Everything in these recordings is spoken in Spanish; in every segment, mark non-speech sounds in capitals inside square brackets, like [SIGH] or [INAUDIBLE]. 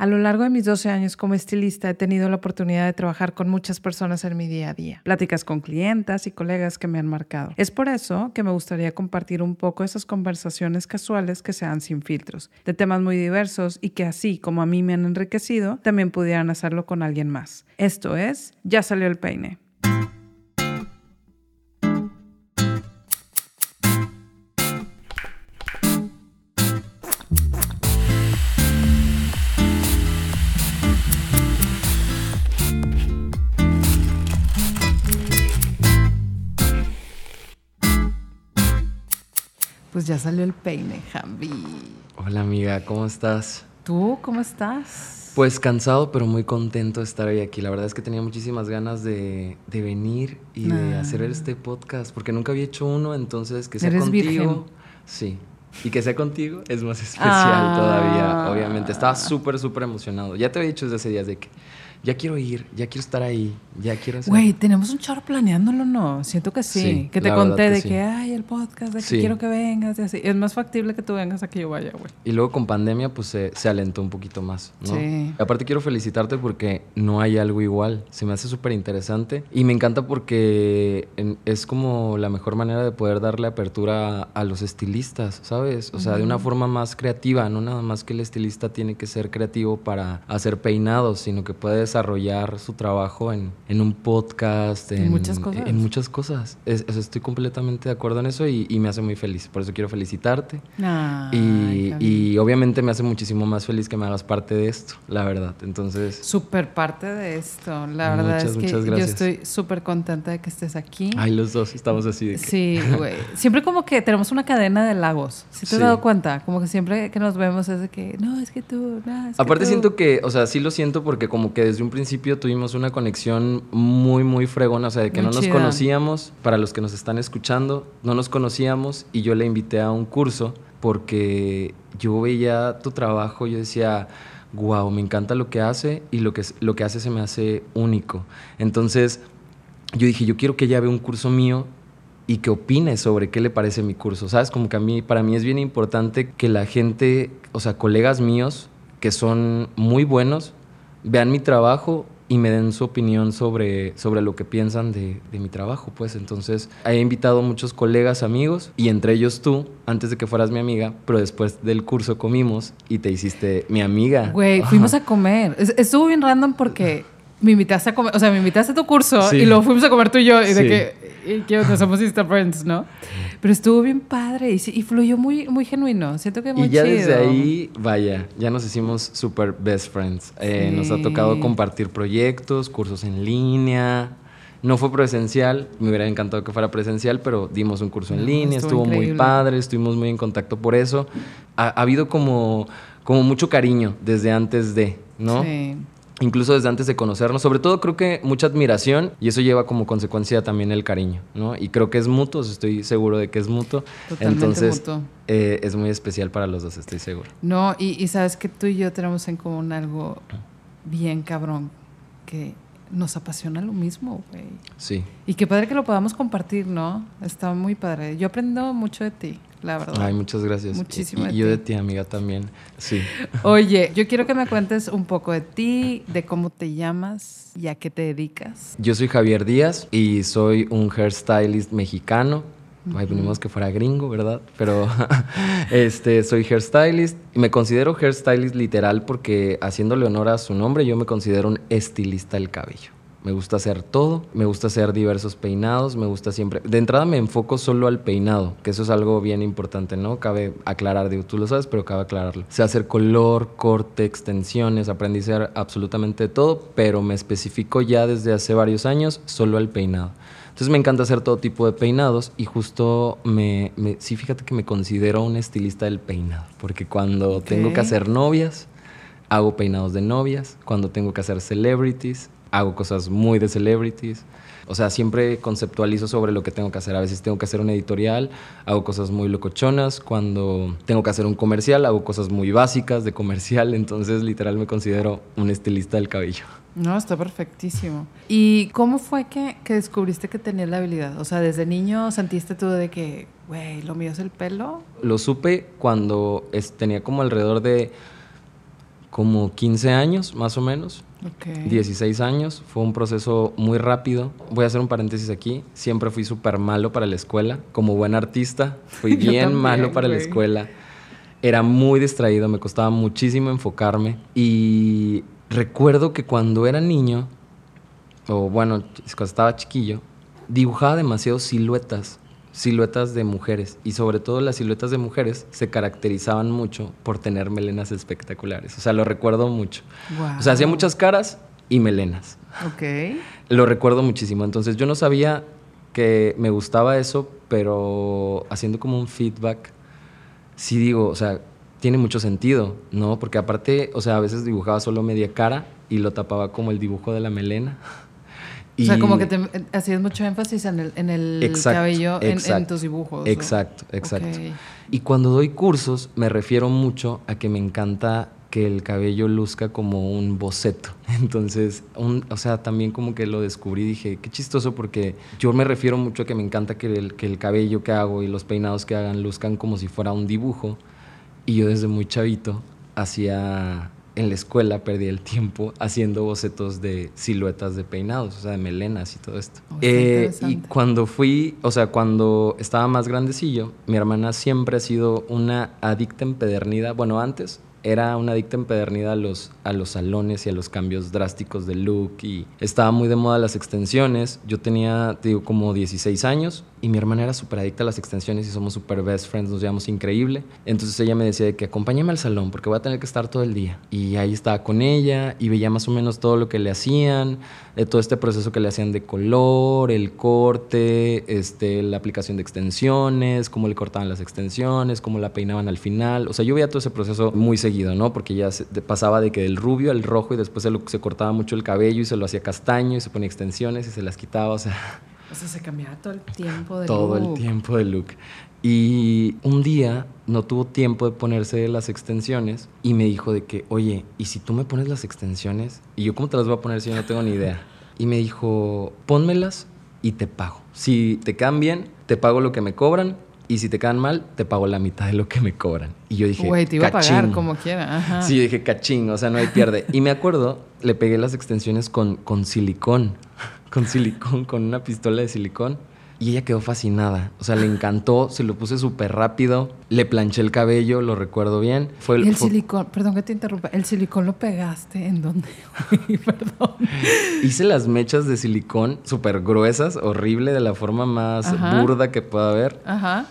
A lo largo de mis 12 años como estilista he tenido la oportunidad de trabajar con muchas personas en mi día a día, pláticas con clientas y colegas que me han marcado. Es por eso que me gustaría compartir un poco esas conversaciones casuales que sean sin filtros, de temas muy diversos y que así como a mí me han enriquecido, también pudieran hacerlo con alguien más. Esto es, ya salió el peine. Pues ya salió el peine, Javi. Hola amiga, ¿cómo estás? ¿Tú cómo estás? Pues cansado, pero muy contento de estar hoy aquí. La verdad es que tenía muchísimas ganas de, de venir y de Ah. hacer este podcast, porque nunca había hecho uno, entonces que sea Eres contigo. virgen. Sí. Y que sea contigo es más especial Ah. todavía, obviamente. Estaba súper, súper emocionado. Ya te había dicho desde hace días de que ya quiero ir, ya quiero estar ahí, ya quiero hacer... Güey, tenemos un chorro planeándolo, ¿no? Siento que sí. Sí, que te conté que de sí. que, ay, el podcast, de que Sí. quiero que vengas y así. Es más factible que tú vengas a que yo vaya, güey. Y luego con pandemia, pues se, se alentó un poquito más, ¿no? Sí. Aparte quiero felicitarte porque no hay algo igual. Se me hace súper interesante. Y me encanta porque es como la mejor manera de poder darle apertura a, los estilistas, ¿sabes? O sea, de una forma más creativa, no nada más que el estilista tiene que ser creativo para hacer peinados, sino que puede desarrollar su trabajo en, en un podcast, en, muchas cosas. En muchas cosas. Es- sea, estoy completamente de acuerdo en eso y, y me hace muy feliz. Por eso quiero felicitarte. Ay, Y, y obviamente me hace muchísimo más feliz que me hagas parte de esto, la verdad. Entonces, Súper parte de esto. La verdad Muchas, es que muchas yo gracias. estoy súper contenta de que estés aquí. ay, los dos estamos así de que... Sí, güey. Siempre como que tenemos una cadena de lagos. ¿Sí te has Sí. dado cuenta? Como que siempre que nos vemos es de que, no, es que tú, no, es que Aparte tú". siento que, o sea, sí lo siento porque como que desde un principio tuvimos una conexión muy, muy fregona, o sea, de que Muy no nos conocíamos, para los que nos están escuchando, no nos conocíamos y yo le invité a un curso porque yo veía tu trabajo, yo decía, wow, me encanta lo que hace y lo que, lo que hace se me hace único. Entonces, yo dije, yo quiero que ella vea un curso mío y que opine sobre qué le parece mi curso. ¿Sabes? Como que a mí, para mí es bien importante que la gente, o sea, colegas míos que son muy buenos, vean mi trabajo y me den su opinión sobre, sobre lo que piensan de, de mi trabajo, pues. Entonces, he invitado muchos colegas, amigos, y entre ellos tú, antes de que fueras mi amiga, pero después del curso comimos y te hiciste mi amiga. Güey, fuimos a comer. Es- Estuvo bien random porque me invitaste a comer, o sea, me invitaste a tu curso Sí. y luego fuimos a comer tú y yo y de Sí. que, y que onda, somos Insta Friends, ¿no? Pero estuvo bien padre y, y fluyó muy, muy genuino. Siento que muy Y ya chido. desde ahí, vaya, ya nos hicimos super best friends. Eh, Nos ha tocado compartir proyectos, cursos en línea. No fue presencial, me hubiera encantado que fuera presencial, pero dimos un curso en línea, estuvo estuvo, muy padre, estuvimos muy en contacto por eso. Ha, ha habido como, como mucho cariño desde antes de, ¿no? Sí. Incluso desde antes de conocernos. Sobre todo creo que mucha admiración y eso lleva como consecuencia también el cariño, ¿no? Y creo que es mutuo, estoy seguro de que es mutuo. Totalmente Entonces mutuo. eh, es muy especial para los dos, estoy seguro. No, y, y sabes que tú y yo tenemos en común algo bien cabrón, que nos apasiona lo mismo, güey. Sí. Y qué padre que lo podamos compartir, ¿no? Está muy padre. Yo aprendo mucho de ti, la verdad. Ay, muchas gracias. Muchísimo Y, de yo ti. de ti, amiga, también. Sí. Oye, yo quiero que me cuentes un poco de ti, de cómo te llamas y a qué te dedicas. Yo soy Javier Díaz y soy un hairstylist mexicano. Ay, venimos que fuera gringo, ¿verdad? Pero [LAUGHS] este, soy hairstylist y me considero hairstylist literal porque haciéndole honor a su nombre, yo me considero un estilista del cabello. Me gusta hacer todo, me gusta hacer diversos peinados, me gusta siempre... De entrada me enfoco solo al peinado, que eso es algo bien importante, ¿no? Cabe aclarar, digo, tú lo sabes, pero cabe aclararlo. Sé hacer color, corte, extensiones, aprendí a hacer absolutamente todo, pero me especifico ya desde hace varios años solo al peinado. Entonces me encanta hacer todo tipo de peinados y justo me, me- sí, fíjate que me considero un estilista del peinado, porque cuando tengo que hacer novias, hago peinados de novias, cuando tengo que hacer celebrities, hago cosas muy de celebrities. O sea, siempre conceptualizo sobre lo que tengo que hacer. A veces tengo que hacer un editorial, hago cosas muy locochonas. Cuando tengo que hacer un comercial, hago cosas muy básicas de comercial. [LAUGHS] Entonces, literal, me considero un estilista del cabello. No, está perfectísimo. ¿Y cómo fue que, que descubriste que tenías la habilidad? O sea, desde niño sentiste tú de que, güey, lo mío es el pelo. Lo supe cuando es- tenía como alrededor de como 15 años, más o menos. Ok. 16 años, fue un proceso muy rápido. Voy a hacer un paréntesis aquí. Siempre fui súper malo para la escuela. Como buen artista, fui [LAUGHS] bien también, malo para la escuela. Era muy distraído, me costaba muchísimo enfocarme. Y recuerdo que cuando era niño, o bueno, cuando estaba chiquillo, dibujaba demasiado siluetas, siluetas de mujeres. Y sobre todo las siluetas de mujeres se caracterizaban mucho por tener melenas espectaculares. O sea, lo recuerdo mucho. O sea, hacía muchas caras y melenas. Ok. Lo recuerdo muchísimo. Entonces yo no sabía que me gustaba eso, pero haciendo como un feedback, sí digo, o sea, tiene mucho sentido, ¿no? Porque aparte, o sea, a veces dibujaba solo media cara y lo tapaba como el dibujo de la melena. O sea, como que te eh, hacías mucho énfasis en el, en el Exacto, cabello, en- en, exacto, tus dibujos. ¿o? Exacto, exacto. Y cuando doy cursos me refiero mucho a que me encanta que el cabello luzca como un boceto. [LAUGHS] Entonces, un- o sea, también como que lo descubrí y dije, qué chistoso porque yo me refiero mucho a que me encanta que el, que el cabello que hago y los peinados que hagan luzcan como si fuera un dibujo. Y yo desde muy chavito hacía, en la escuela perdí el tiempo haciendo bocetos de siluetas de peinados, o sea, de melenas y todo esto. Oh, Eh, y cuando fui, o sea, cuando estaba más grandecillo, mi hermana siempre ha sido una adicta empedernida. Bueno, antes era una adicta empedernida a los, a los salones y a los cambios drásticos de look y estaba muy de moda las extensiones. Yo tenía, te digo, como 16 años y mi hermana era súper adicta a las extensiones y somos súper best friends, nos llevamos increíble. Entonces ella me decía de que acompáñame al salón porque voy a tener que estar todo el día. Y ahí estaba con ella y veía más o menos todo lo que le hacían, eh, todo este proceso que le hacían de color, el corte, este, la aplicación de extensiones, cómo le cortaban las extensiones, cómo la peinaban al final. O sea, yo veía todo ese proceso muy seguido, ¿no? Porque ya de- pasaba de que del rubio al rojo y después se, se cortaba mucho el cabello y se lo hacía castaño y se ponía extensiones y se las quitaba. O sea, O sea, se cambiaba todo el tiempo de todo el look. tiempo de look. Y un día no tuvo tiempo de ponerse las extensiones y me dijo de que, oye, ¿y si tú me pones las extensiones? Y yo, ¿cómo te las voy a poner si yo no tengo ni idea? Y me dijo, pónmelas y te pago. Si te quedan bien, te pago lo que me cobran. Y si te quedan mal, te pago la mitad de lo que me cobran. Y yo dije, Güey, te iba a pagar como quiera. Ajá. Sí, yo dije, cachín, o sea, no hay pierde. Y me acuerdo, le pegué las extensiones con, con silicón, con silicón, con una pistola de silicón. Y ella quedó fascinada. O sea, le encantó, se lo puse súper rápido. Le planché el cabello, lo recuerdo bien. Fue Y el fue- silicón, perdón que te interrumpa, ¿el silicón lo pegaste en dónde? [LAUGHS] perdón. Hice las mechas de silicón súper gruesas, horrible, de la forma más Ajá. burda que pueda haber. Ajá.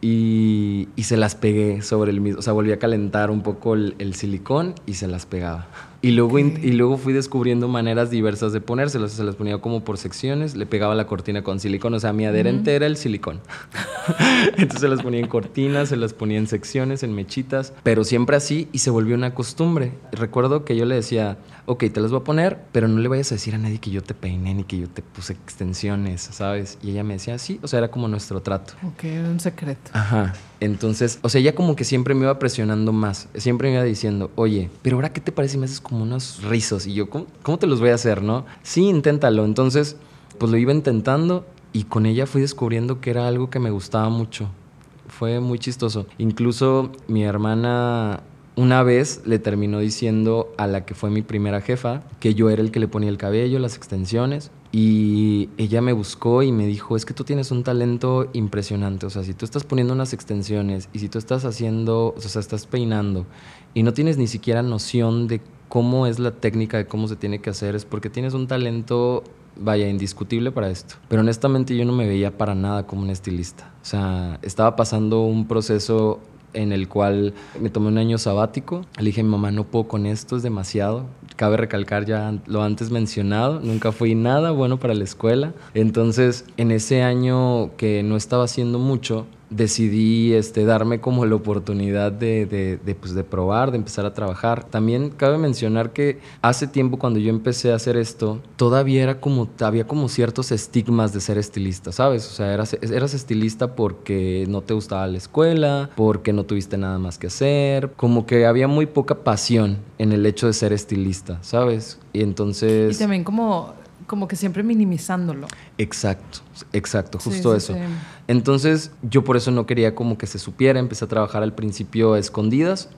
Y, y se las pegué sobre el mismo. O sea, volví a calentar un poco el, el silicón y se las pegaba. Y luego, y luego fui descubriendo maneras diversas de ponérselas. Se las ponía como por secciones. Le pegaba la cortina con silicón. O sea, mi adherente era el silicón. [LAUGHS] Entonces se las ponía en cortinas, se las ponía en secciones, en mechitas. Pero siempre así y se volvió una costumbre. Recuerdo que yo le decía, ok, te las voy a poner, pero no le vayas a decir a nadie que yo te peiné ni que yo te puse extensiones, ¿sabes? Y ella me decía, sí. O sea, era como nuestro trato. Ok, un secreto. Ajá. Entonces, o sea, ella como que siempre me iba presionando más. Siempre me iba diciendo, oye, pero ahora qué te parece si me haces como unos rizos? Y yo, ¿cómo, cómo te los voy a hacer, no? Sí, inténtalo. Entonces, pues lo iba intentando y con ella fui descubriendo que era algo que me gustaba mucho. Fue muy chistoso. Incluso mi hermana una vez le terminó diciendo a la que fue mi primera jefa que yo era el que le ponía el cabello, las extensiones. Y ella me buscó y me dijo, es que tú tienes un talento impresionante. O sea, si tú estás poniendo unas extensiones y si tú estás haciendo, o sea, estás peinando y no tienes ni siquiera noción de cómo es la técnica, de cómo se tiene que hacer, es porque tienes un talento, vaya, indiscutible para esto. Pero honestamente yo no me veía para nada como un estilista. O sea, estaba pasando un proceso en el cual me tomé un año sabático. Le dije a mi mamá, no puedo con esto, es demasiado. Cabe recalcar ya lo antes mencionado, nunca fui nada bueno para la escuela. Entonces, en ese año que no estaba haciendo mucho, decidí este, darme como la oportunidad de, de, pues, de probar, de empezar a trabajar. También cabe mencionar que hace tiempo cuando yo empecé a hacer esto, todavía era como, había como ciertos estigmas de ser estilista, ¿sabes? O sea, eras, eras estilista porque no te gustaba la escuela, porque no tuviste nada más que hacer, como que había muy poca pasión en el hecho de ser estilista, ¿sabes? Y entonces... Y también como, como que siempre minimizándolo. Exacto, exacto, Sí, justo sí, eso. sí. Entonces yo por eso no quería como que se supiera, empecé a trabajar al principio a escondidas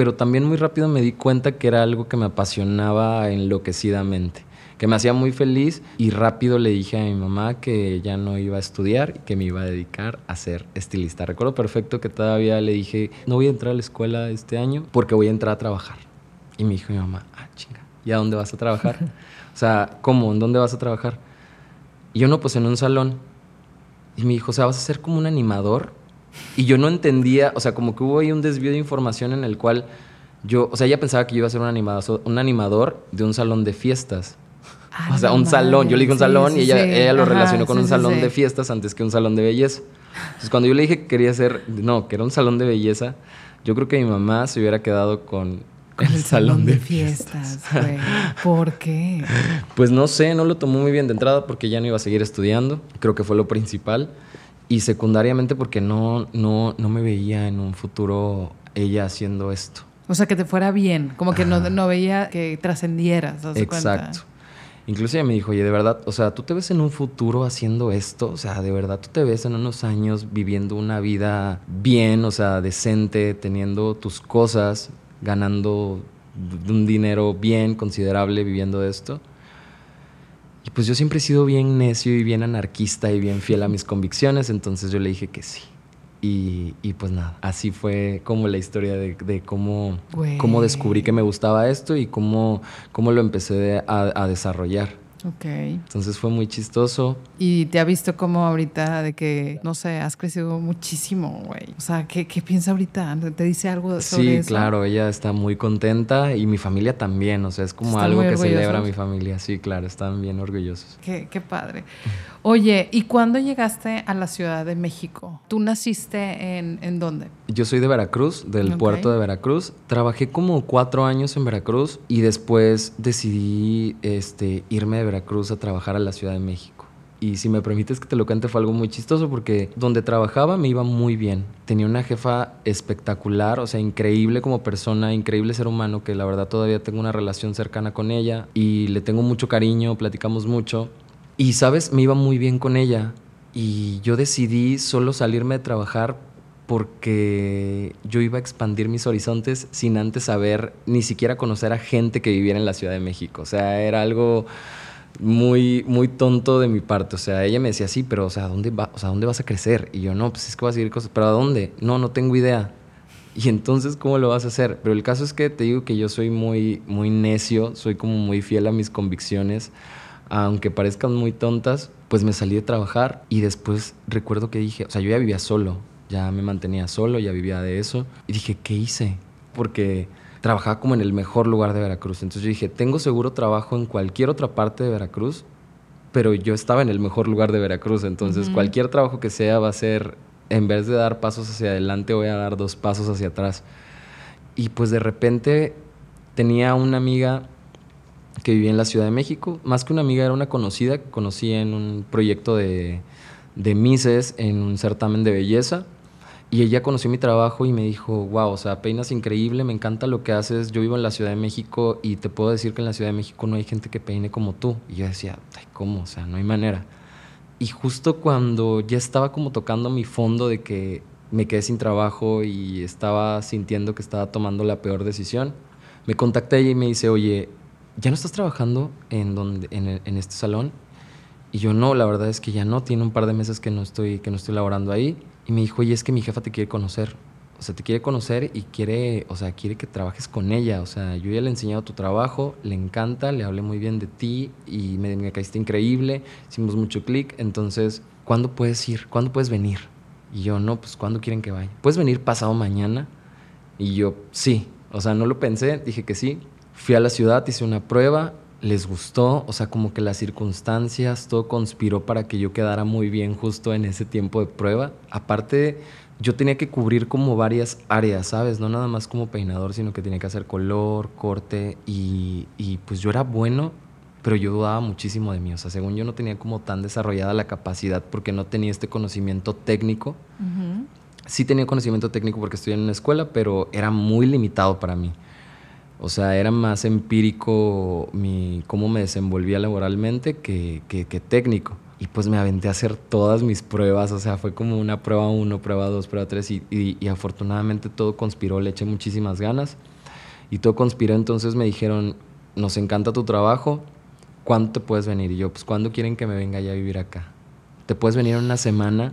pero también muy rápido me di cuenta que era algo que me apasionaba enloquecidamente, que me hacía muy feliz y rápido le dije a mi mamá que ya no iba a estudiar y que me iba a dedicar a ser estilista. Recuerdo perfecto que todavía le dije, no voy a entrar a la escuela este año porque voy a entrar a trabajar. Y me dijo mi mamá, ah, chinga, ¿y a dónde vas a trabajar? [LAUGHS] o sea, ¿cómo? ¿En dónde vas a trabajar? Y yo no, pues en un salón. Y me dijo, o sea, vas a ser como un animador. Y yo no entendía, o sea, como que hubo ahí un desvío de información en el cual yo, o sea, ella pensaba que yo iba a ser un animador, un animador de un salón de fiestas. o sea, un salón. Yo le dije un salón y ella, ella lo relacionó con un salón de fiestas antes que un salón de belleza. Entonces, cuando yo le dije que quería ser, no, que era un salón de belleza, yo creo que mi mamá se hubiera quedado con el, salón, de, fiestas, güey. ¿Por qué? Pues no sé, no lo tomó muy bien de entrada porque ya no iba a seguir estudiando. Creo que fue lo principal. Y secundariamente porque no, no, no me veía en un futuro ella haciendo esto. O sea, que te fuera bien, como que no, no, veía que trascendieras. Exacto. Incluso ella me dijo, oye, de verdad, o sea, tú te ves en un futuro haciendo esto, o sea, de verdad, tú te ves en unos años viviendo una vida bien, o sea, decente, teniendo tus cosas, ganando un dinero bien considerable viviendo de esto. Y pues yo siempre he sido bien necio y bien anarquista y bien fiel a mis convicciones, entonces yo le dije que sí. Y, pues nada, así fue como la historia de, cómo, cómo descubrí que me gustaba esto y cómo, cómo lo empecé a desarrollar. Ok. Entonces fue muy chistoso. Y te ha visto como ahorita de que, no sé, has crecido muchísimo, güey. O sea, ¿qué, ¿qué, piensa ahorita? ¿Te dice algo sobre sí, claro, ella está muy contenta y mi familia también. O sea, es como algo que celebra mi familia. Sí, claro, están bien orgullosos. Qué, qué padre. [LAUGHS] Oye, ¿y cuándo llegaste a la Ciudad de México? ¿Tú naciste en, en dónde? Yo soy de Veracruz, del puerto de Veracruz. Trabajé como cuatro años en Veracruz y después decidí este, irme de Veracruz a trabajar a la Ciudad de México. Y si me permites que te lo cuente, fue algo muy chistoso porque donde trabajaba me iba muy bien. Tenía una jefa espectacular, o sea, increíble como persona, increíble ser humano, que la verdad todavía tengo una relación cercana con ella y le tengo mucho cariño, platicamos mucho. Y, ¿sabes? Me iba muy bien con ella. Y yo decidí solo salirme de trabajar porque yo iba a expandir mis horizontes sin antes saber, ni siquiera conocer a gente que viviera en la Ciudad de México. O sea, era algo muy, muy tonto de mi parte. O sea, ella me decía, sí, pero, o sea, ¿dónde, va, o sea, ¿dónde vas a crecer? Y yo, no, pues es que voy a seguir cosas. ¿Pero a dónde? No, no tengo idea. Y entonces, ¿cómo lo vas a hacer? Pero el caso es que te digo que yo soy muy, muy necio, soy como muy fiel a mis convicciones. Aunque parezcan muy tontas, pues me salí de trabajar y después recuerdo que dije, o sea, yo ya vivía solo, ya me mantenía solo, ya vivía de eso. Y dije, ¿qué hice? Porque trabajaba como en el mejor lugar de Veracruz. Entonces yo dije, tengo seguro trabajo en cualquier otra parte de Veracruz, pero yo estaba en el mejor lugar de Veracruz. Entonces cualquier trabajo que sea va a ser, en vez de dar pasos hacia adelante, voy a dar dos pasos hacia atrás. Y pues de repente tenía una amiga que vivía en la Ciudad de México. Más que una amiga, era una conocida que conocí en un proyecto de, de Mises, en un certamen de belleza. Y ella conoció mi trabajo y me dijo, wow, o sea, peinas increíble, me encanta lo que haces. Yo vivo en la Ciudad de México y te puedo decir que en la Ciudad de México no hay gente que peine como tú. Y yo decía, ay, ¿cómo? O sea, no hay manera. Y justo cuando ya estaba como tocando mi fondo de que me quedé sin trabajo y estaba sintiendo que estaba tomando la peor decisión, me contacté ella y me dice, oye, ¿ya no estás trabajando en, donde, en, este salón? Y yo no, la verdad es que ya no, tiene un par de meses que no estoy, que no estoy laborando ahí. Y me dijo, oye, es que mi jefa te quiere conocer. O sea, te quiere conocer y quiere, o sea, quiere que trabajes con ella. O sea, yo ya le he enseñado tu trabajo, le encanta, le hablé muy bien de ti y me, me caíste increíble, hicimos mucho clic. Entonces, ¿cuándo puedes ir? ¿Cuándo puedes venir? Y yo, no, pues, ¿cuándo quieren que vaya? ¿Puedes venir pasado mañana? Y yo, sí. O sea, no lo pensé, dije que sí. Fui a la ciudad, hice una prueba, les gustó, o sea, como que las circunstancias, todo conspiró para que yo quedara muy bien justo en ese tiempo de prueba. Aparte, yo tenía que cubrir como varias áreas, ¿sabes? No nada más como peinador, sino que tenía que hacer color, corte y, pues yo era bueno, pero yo dudaba muchísimo de mí. O sea, según yo no tenía como tan desarrollada la capacidad porque no tenía este conocimiento técnico. Sí tenía conocimiento técnico porque estoy en una escuela, pero era muy limitado para mí. O sea, era más empírico mi, cómo me desenvolvía laboralmente que, técnico. y pues me aventé a hacer todas mis pruebas, o sea, fue como una prueba uno, prueba dos, prueba tres y, y, afortunadamente todo conspiró, le eché muchísimas ganas y todo conspiró, entonces me dijeron, nos encanta tu trabajo, ¿cuándo te puedes venir? Y yo, pues, ¿cuándo quieren que me venga ya a vivir acá? ¿Te puedes venir en una semana?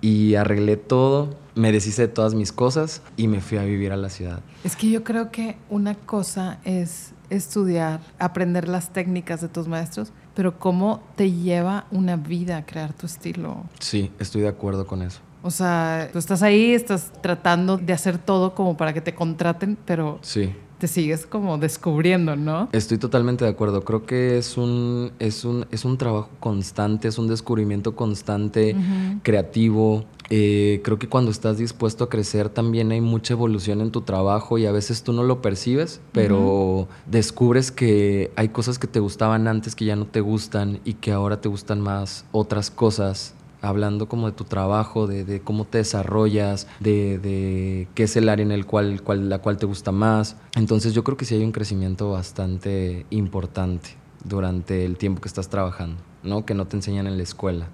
Y arreglé todo, me deshice de todas mis cosas y me fui a vivir a la ciudad. Es que yo creo que una cosa es estudiar, aprender las técnicas de tus maestros, pero cómo te lleva una vida a crear tu estilo. Sí, estoy de acuerdo con eso. O sea, tú estás ahí, estás tratando de hacer todo como para que te contraten, pero sí te sigues como descubriendo, ¿no? Estoy totalmente de acuerdo. Creo que es un, es un, es un trabajo constante, es un descubrimiento constante, creativo. Eh, creo que cuando estás dispuesto a crecer también hay mucha evolución en tu trabajo y a veces tú no lo percibes, pero descubres que hay cosas que te gustaban antes que ya no te gustan y que ahora te gustan más otras cosas hablando como de tu trabajo, de, cómo te desarrollas, de, qué es el área en el cual, la cual te gusta más. Entonces yo creo que sí hay un crecimiento bastante importante durante el tiempo que estás trabajando, ¿no? Que no te enseñan en la escuela,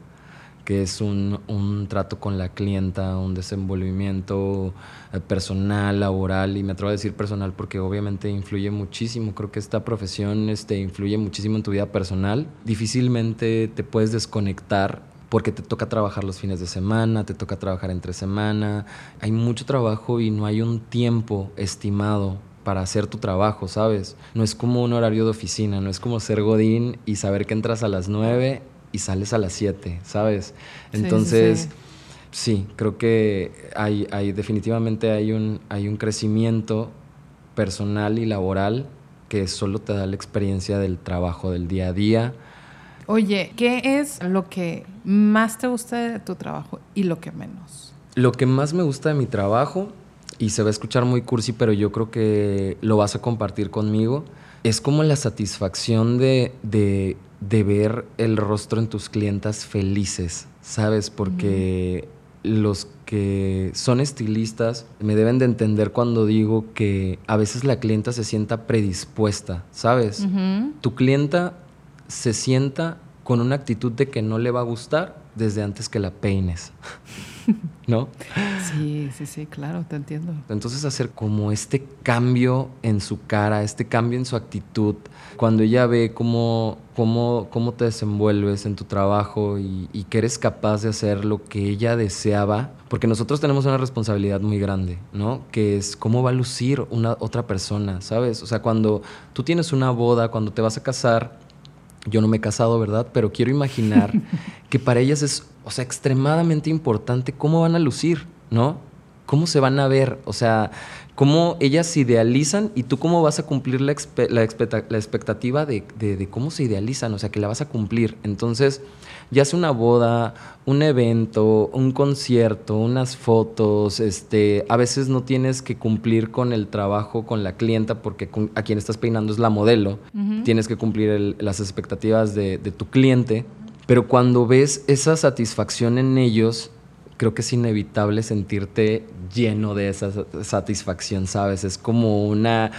que es un, trato con la clienta, un desenvolvimiento eh, personal, laboral, y me atrevo a decir personal porque obviamente influye muchísimo, creo que esta profesión este, influye muchísimo en tu vida personal, difícilmente te puedes desconectar porque te toca trabajar los fines de semana, te toca trabajar entre semana, hay mucho trabajo y no hay un tiempo estimado para hacer tu trabajo, ¿sabes? No es como un horario de oficina, no es como ser godín y saber que entras a las 9 y sales a las 7, ¿sabes? Entonces, sí, creo que hay, hay, definitivamente hay un, hay un crecimiento personal y laboral que solo te da la experiencia del trabajo del día a día, Oye, ¿qué es lo que más te gusta de tu trabajo y lo que menos? Lo que más me gusta de mi trabajo, y se va a escuchar muy cursi, pero yo creo que lo vas a compartir conmigo, es como la satisfacción de, ver el rostro en tus clientas felices, ¿sabes? Porque los que son estilistas me deben de entender cuando digo que a veces la clienta se sienta predispuesta, ¿sabes? Tu clienta se sienta con una actitud de que no le va a gustar desde antes que la peines. [LAUGHS] ¿No? Sí, sí, sí, claro, te entiendo. Entonces hacer como este cambio en su cara, este cambio en su actitud, cuando ella ve cómo, cómo, cómo te desenvuelves en tu trabajo y, y, que eres capaz de hacer lo que ella deseaba, porque nosotros tenemos una responsabilidad muy grande, ¿no? Que es cómo va a lucir una otra persona, ¿sabes? O sea, cuando tú tienes una boda, cuando te vas a casar, yo no me he casado, ¿verdad? Pero quiero imaginar [LAUGHS] que para ellas es, o sea, extremadamente importante cómo van a lucir, ¿no? ¿Cómo se van a ver? O sea, cómo ellas se idealizan y tú cómo vas a cumplir la, la, expectativa de, de, cómo se idealizan, o sea, que la vas a cumplir. Entonces, ya sea una boda, un evento, un concierto, unas fotos, este, a veces no tienes que cumplir con el trabajo con la clienta porque a quien estás peinando es la modelo, tienes que cumplir las expectativas de, de tu cliente, pero cuando ves esa satisfacción en ellos, creo que es inevitable sentirte lleno de esa satisfacción, ¿sabes? Es como una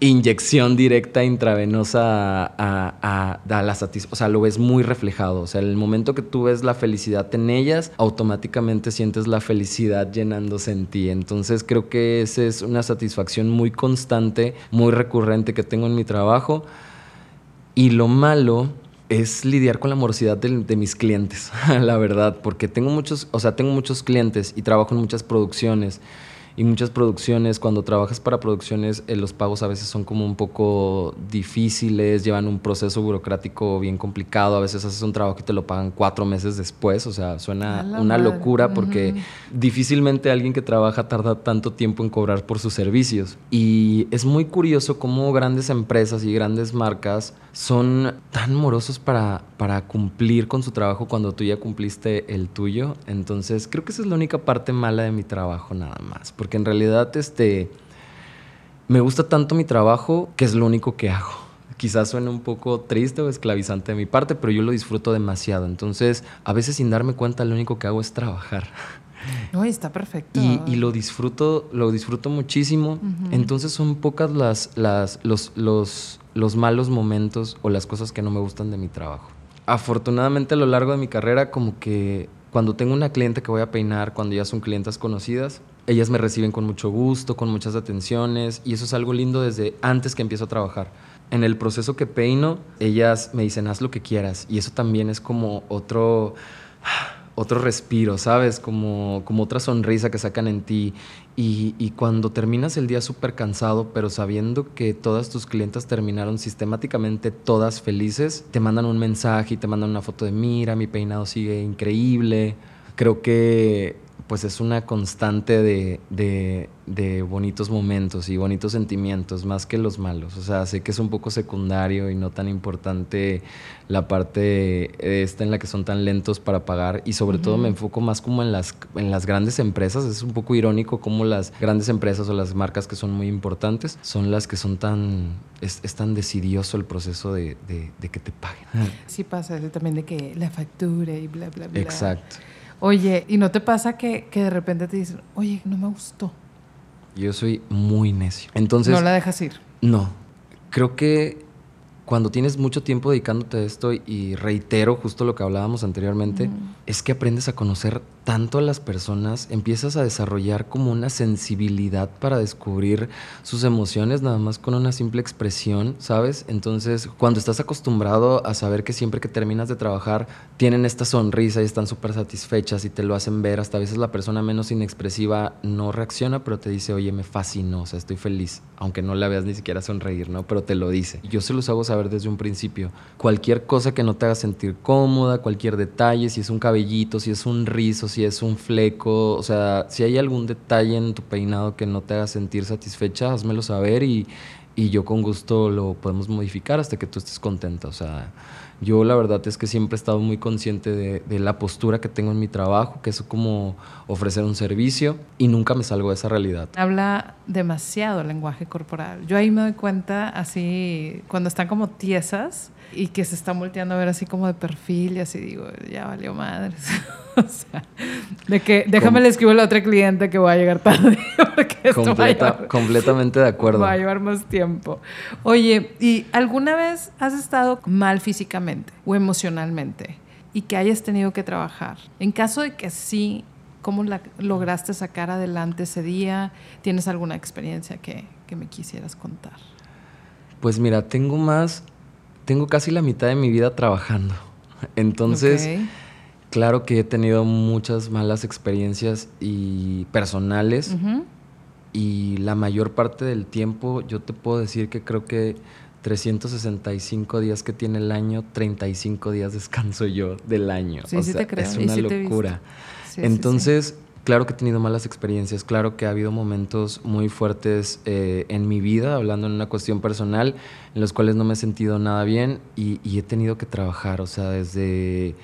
inyección directa intravenosa a, a, la satisfacción. O sea, lo ves muy reflejado. O sea, el momento que tú ves la felicidad en ellas, automáticamente sientes la felicidad llenándose en ti. Entonces creo que esa es una satisfacción muy constante, muy recurrente que tengo en mi trabajo. Y lo malo es lidiar con la morosidad de, de, mis clientes, [LAUGHS] la verdad, porque tengo muchos, o sea, tengo muchos clientes y trabajo en muchas producciones y muchas producciones, cuando trabajas para producciones, eh, los pagos a veces son como un poco difíciles, llevan un proceso burocrático bien complicado, a veces haces un trabajo y te lo pagan cuatro meses después, o sea, suena una locura porque difícilmente alguien que trabaja tarda tanto tiempo en cobrar por sus servicios. Y es muy curioso cómo grandes empresas y grandes marcas son tan morosos para, para cumplir con su trabajo cuando tú ya cumpliste el tuyo. Entonces, creo que esa es la única parte mala de mi trabajo nada más porque en realidad este, me gusta tanto mi trabajo que es lo único que hago. Quizás suene un poco triste o esclavizante de mi parte, pero yo lo disfruto demasiado. Entonces, a veces sin darme cuenta, lo único que hago es trabajar. No, está perfecto. Y, lo disfruto, lo disfruto muchísimo. Entonces son pocas las, las, los, los, los malos momentos o las cosas que no me gustan de mi trabajo. afortunadamente a lo largo de mi carrera, como que cuando tengo una cliente que voy a peinar, cuando ya son clientas conocidas, ellas me reciben con mucho gusto, con muchas atenciones, y eso es algo lindo desde antes que empiezo a trabajar. En el proceso que peino, ellas me dicen, haz lo que quieras, y eso también es como otro otro respiro, ¿sabes? Como, como otra sonrisa que sacan en ti. Y, cuando terminas el día súper cansado, pero sabiendo que todas tus clientas terminaron sistemáticamente todas felices, te mandan un mensaje y te mandan una foto de mira, mi peinado sigue increíble. Creo que pues es una constante de, de, bonitos momentos y bonitos sentimientos, más que los malos. O sea, sé que es un poco secundario y no tan importante la parte esta en la que son tan lentos para pagar y sobre todo me enfoco más como en las, en las grandes empresas. Es un poco irónico como las grandes empresas o las marcas que son muy importantes son las que son tan... Es, tan decidioso el proceso de, de, que te paguen. Sí pasa también de que la factura y bla, bla, bla. Exacto. Oye, ¿y no te pasa que, que de repente te dicen, oye, no me gustó? Yo soy muy necio. Entonces. No la dejas ir. No. Creo que cuando tienes mucho tiempo dedicándote a esto, y reitero justo lo que hablábamos anteriormente, es que aprendes a conocer tanto a las personas, empiezas a desarrollar como una sensibilidad para descubrir sus emociones nada más con una simple expresión, ¿sabes? Entonces, cuando estás acostumbrado a saber que siempre que terminas de trabajar tienen esta sonrisa y están súper satisfechas y te lo hacen ver, hasta a veces la persona menos inexpresiva no reacciona, pero te dice, oye, me fascinó, o sea, estoy feliz, aunque no la veas ni siquiera sonreír, ¿no? Pero te lo dice. Yo se los hago saber desde un principio. Cualquier cosa que no te haga sentir cómoda, cualquier detalle, si es un cabellito, si es un rizo, si si es un fleco, o sea, si hay algún detalle en tu peinado que no te haga sentir satisfecha, házmelo saber y, y yo con gusto lo podemos modificar hasta que tú estés contenta. O sea, yo la verdad es que siempre he estado muy consciente de, la postura que tengo en mi trabajo, que es como ofrecer un servicio y nunca me salgo de esa realidad. Habla demasiado el lenguaje corporal. Yo ahí me doy cuenta así, cuando están como tiesas y que se están volteando a ver así como de perfil y así digo, ya valió madres. [LAUGHS] [LAUGHS] o sea, de que déjame le escribo a la otra cliente que voy a llegar tarde [LAUGHS] porque esto completamente de acuerdo. Va a llevar más tiempo. Oye, ¿y alguna vez has estado mal físicamente? o emocionalmente y que hayas tenido que trabajar. En caso de que sí, ¿cómo la lograste sacar adelante ese día? ¿Tienes alguna experiencia que, que me quisieras contar? Pues mira, tengo más, tengo casi la mitad de mi vida trabajando. Entonces, claro que he tenido muchas malas experiencias y personales. Y la mayor parte del tiempo yo te puedo decir que creo que 365 días que tiene el año, 35 días descanso yo del año. Sí, sí te creo. Es una locura. Entonces, claro que he tenido malas experiencias, claro que ha habido momentos muy fuertes eh, en mi vida, hablando en una cuestión personal, en los cuales no me he sentido nada bien y, he tenido que trabajar, o sea, desde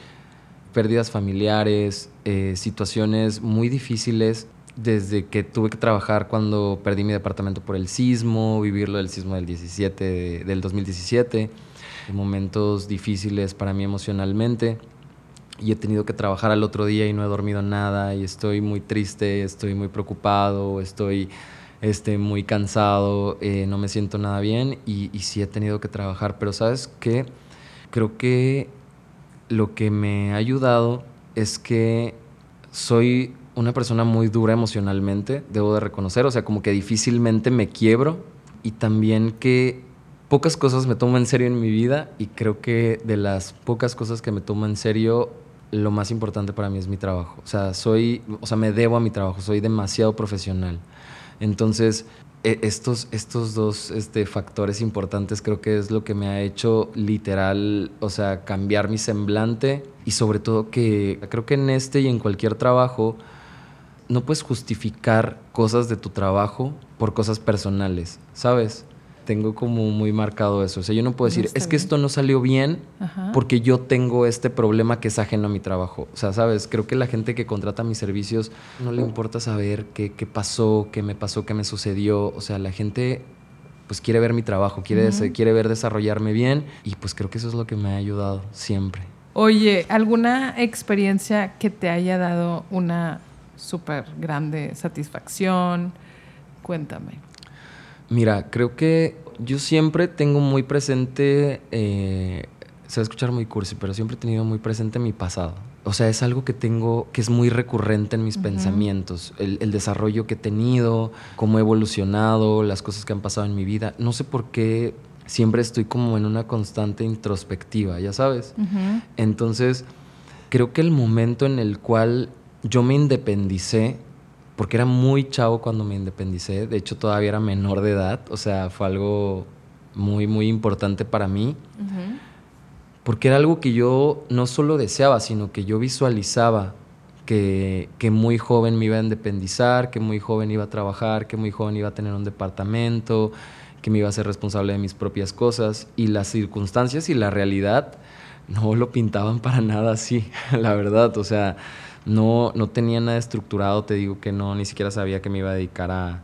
pérdidas familiares, eh, situaciones muy difíciles desde que tuve que trabajar cuando perdí mi departamento por el sismo, vivirlo del sismo del 17, del 2017, momentos difíciles para mí emocionalmente. Y he tenido que trabajar al otro día y no he dormido nada y estoy muy triste, estoy muy preocupado, estoy este, muy cansado, eh, no me siento nada bien y, y sí he tenido que trabajar. Pero sabes qué, creo que lo que me ha ayudado es que soy una persona muy dura emocionalmente, debo de reconocer, o sea, como que difícilmente me quiebro y también que pocas cosas me tomo en serio en mi vida y creo que de las pocas cosas que me tomo en serio, lo más importante para mí es mi trabajo. O sea, soy, o sea, me debo a mi trabajo, soy demasiado profesional. Entonces, estos, estos dos este, factores importantes creo que es lo que me ha hecho literal, o sea, cambiar mi semblante y sobre todo que creo que en este y en cualquier trabajo, no puedes justificar cosas de tu trabajo por cosas personales, ¿sabes? Tengo como muy marcado eso. O sea, yo no puedo decir, es que esto no salió bien porque yo tengo este problema que es ajeno a mi trabajo. O sea, ¿sabes? Creo que la gente que contrata mis servicios no le importa saber qué, qué pasó, qué me pasó, qué me sucedió. O sea, la gente pues quiere ver mi trabajo, quiere, quiere ver desarrollarme bien y pues creo que eso es lo que me ha ayudado siempre. Oye, ¿alguna experiencia que te haya dado una súper grande satisfacción. Cuéntame. Mira, creo que yo siempre tengo muy presente eh, se va a escuchar muy cursi, pero siempre he tenido muy presente mi pasado. O sea, es algo que tengo, que es muy recurrente en mis pensamientos, el, el, desarrollo que he tenido, cómo he evolucionado, las cosas que han pasado en mi vida. No sé por qué siempre estoy como en una constante introspectiva, ya sabes. Entonces, creo que el momento en el cual yo me independicé, porque era muy chavo cuando me independicé, de hecho todavía era menor de edad, o sea, fue algo muy, muy importante para mí. Porque era algo que yo no solo deseaba, sino que yo visualizaba que, muy joven me iba a independizar, que muy joven iba a trabajar, que muy joven iba a tener un departamento, que me iba a ser responsable de mis propias cosas. Y las circunstancias y la realidad no lo pintaban para nada así, [LAUGHS] la verdad, o sea, no, no tenía nada estructurado, te digo que no, ni siquiera sabía que me iba a dedicar a,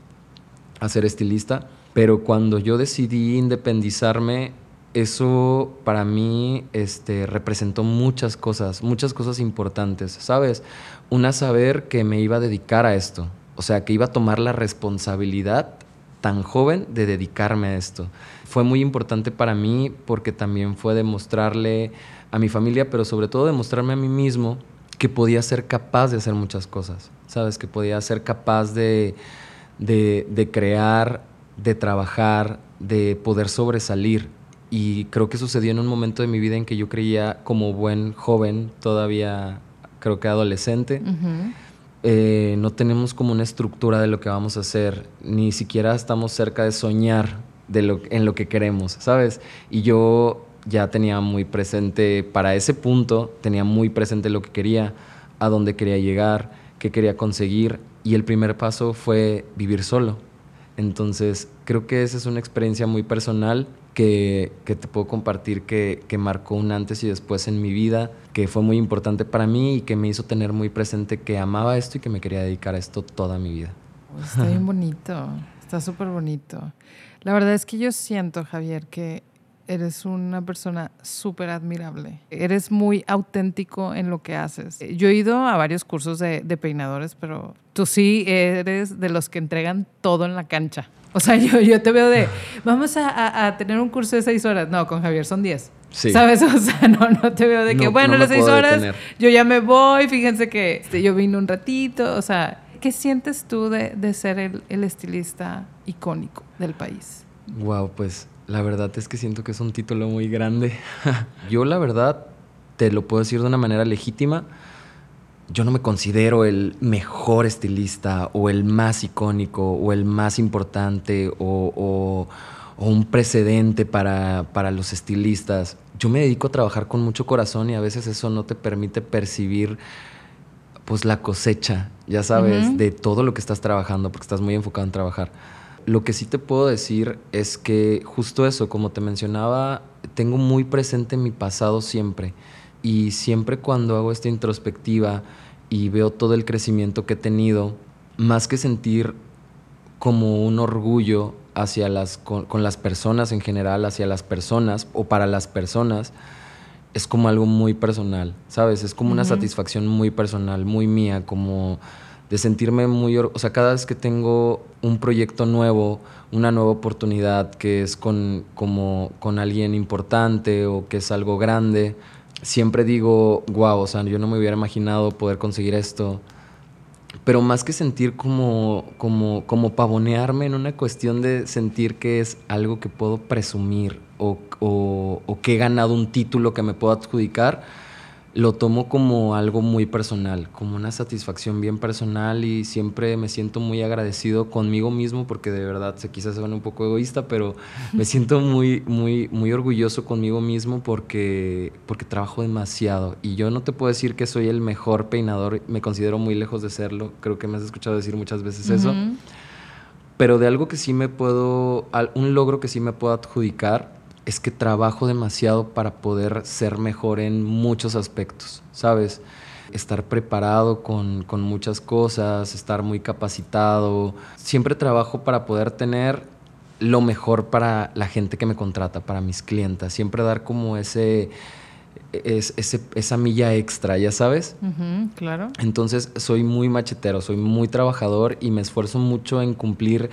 a ser estilista, pero cuando yo decidí independizarme, eso para mí este, representó muchas cosas, muchas cosas importantes, ¿sabes? Una, saber que me iba a dedicar a esto, o sea, que iba a tomar la responsabilidad tan joven de dedicarme a esto. Fue muy importante para mí porque también fue demostrarle a mi familia, pero sobre todo demostrarme a mí mismo que podía ser capaz de hacer muchas cosas, ¿sabes? Que podía ser capaz de, de, de crear, de trabajar, de poder sobresalir y creo que sucedió en un momento de mi vida en que yo creía como buen joven, todavía creo que adolescente, eh, no tenemos como una estructura de lo que vamos a hacer, ni siquiera estamos cerca de soñar de lo, en lo que queremos, ¿sabes? Y yo ya tenía muy presente, para ese punto, tenía muy presente lo que quería, a dónde quería llegar, qué quería conseguir, y el primer paso fue vivir solo. Entonces, creo que esa es una experiencia muy personal que, te puedo compartir que, marcó un antes y después en mi vida, que fue muy importante para mí y que me hizo tener muy presente que amaba esto y que me quería dedicar a esto toda mi vida. Está bien bonito, está súper bonito. La verdad es que yo siento, Javier, que eres una persona súper admirable. Eres muy auténtico en lo que haces. Yo he ido a varios cursos de, de, peinadores, pero tú sí eres de los que entregan todo en la cancha. O sea, [LAUGHS] yo, yo te veo de, vamos a, a, tener un curso de seis horas. No, con Javier son diez. Sí. ¿Sabes? [LAUGHS] O sea, no, no te veo de que, bueno, las seis horas, yo ya me voy, fíjense que este, yo vine un ratito. O sea, ¿qué sientes tú de, de ser el, el, estilista icónico del país? Wow, pues la verdad es que siento que es un título muy grande. [LAUGHS] yo, la verdad, te lo puedo decir de una manera legítima yo no me considero el mejor estilista o el más icónico o el más importante o, un precedente para, los estilistas. Yo me dedico a trabajar con mucho corazón y a veces eso no te permite percibir pues la cosecha, ya sabes, de todo lo que estás trabajando porque estás muy enfocado en trabajar. Lo que sí te puedo decir es que justo eso, como te mencionaba, tengo muy presente mi pasado siempre y siempre cuando hago esta introspectiva y veo todo el crecimiento que he tenido, más que sentir como un orgullo hacia las, con, las personas en general, hacia las personas o para las personas, es como algo muy personal, ¿sabes? Es como una satisfacción muy personal, muy mía, como de sentirme muy... O sea, cada vez que tengo un proyecto nuevo, una nueva oportunidad que es con, como, con alguien importante o que es algo grande, siempre digo, wow, o sea, yo no me hubiera imaginado poder conseguir esto. Pero más que sentir como, como, como pavonearme en una cuestión de sentir que es algo que puedo presumir o, o, o que he ganado un título que me puedo adjudicar, lo tomo como algo muy personal, como una satisfacción bien personal y siempre me siento muy agradecido conmigo mismo porque de verdad se quizás suena un poco egoísta, pero [LAUGHS] me siento muy muy muy orgulloso conmigo mismo porque porque trabajo demasiado y yo no te puedo decir que soy el mejor peinador, me considero muy lejos de serlo, creo que me has escuchado decir muchas veces eso. Pero de algo que sí me puedo un logro que sí me puedo adjudicar es que trabajo demasiado para poder ser mejor en muchos aspectos, ¿sabes? Estar preparado con, muchas cosas, estar muy capacitado. Siempre trabajo para poder tener lo mejor para la gente que me contrata, para mis clientes. Siempre dar como ese, esa milla extra, ya sabes. claro. Entonces soy muy machetero, soy muy trabajador y me esfuerzo mucho en cumplir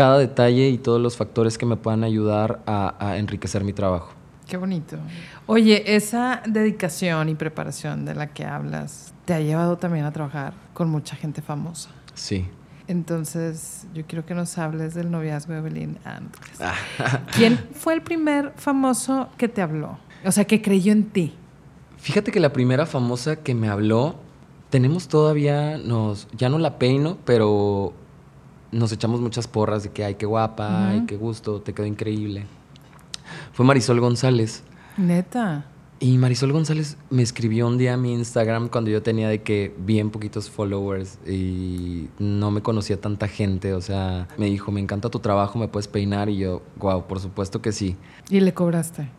cada detalle y todos los factores que me puedan ayudar a, enriquecer mi trabajo. Qué bonito. Oye, esa dedicación y preparación de la que hablas te ha llevado también a trabajar con mucha gente famosa. Sí. Entonces, yo quiero que nos hables del noviazgo de Evelyn Andrés. [LAUGHS] ¿Quién fue el primer famoso que te habló? O sea, que creyó en ti. Fíjate que la primera famosa que me habló, tenemos todavía, nos, ya no la peino, pero nos echamos muchas porras de que, ay, qué guapa, ay, qué gusto, te quedó increíble. Fue Marisol González. Neta. Y Marisol González me escribió un día a mi Instagram cuando yo tenía de que bien poquitos followers y no me conocía tanta gente. O sea, me dijo, me encanta tu trabajo, me puedes peinar. Y yo, wow, por supuesto que sí. ¿Y le cobraste?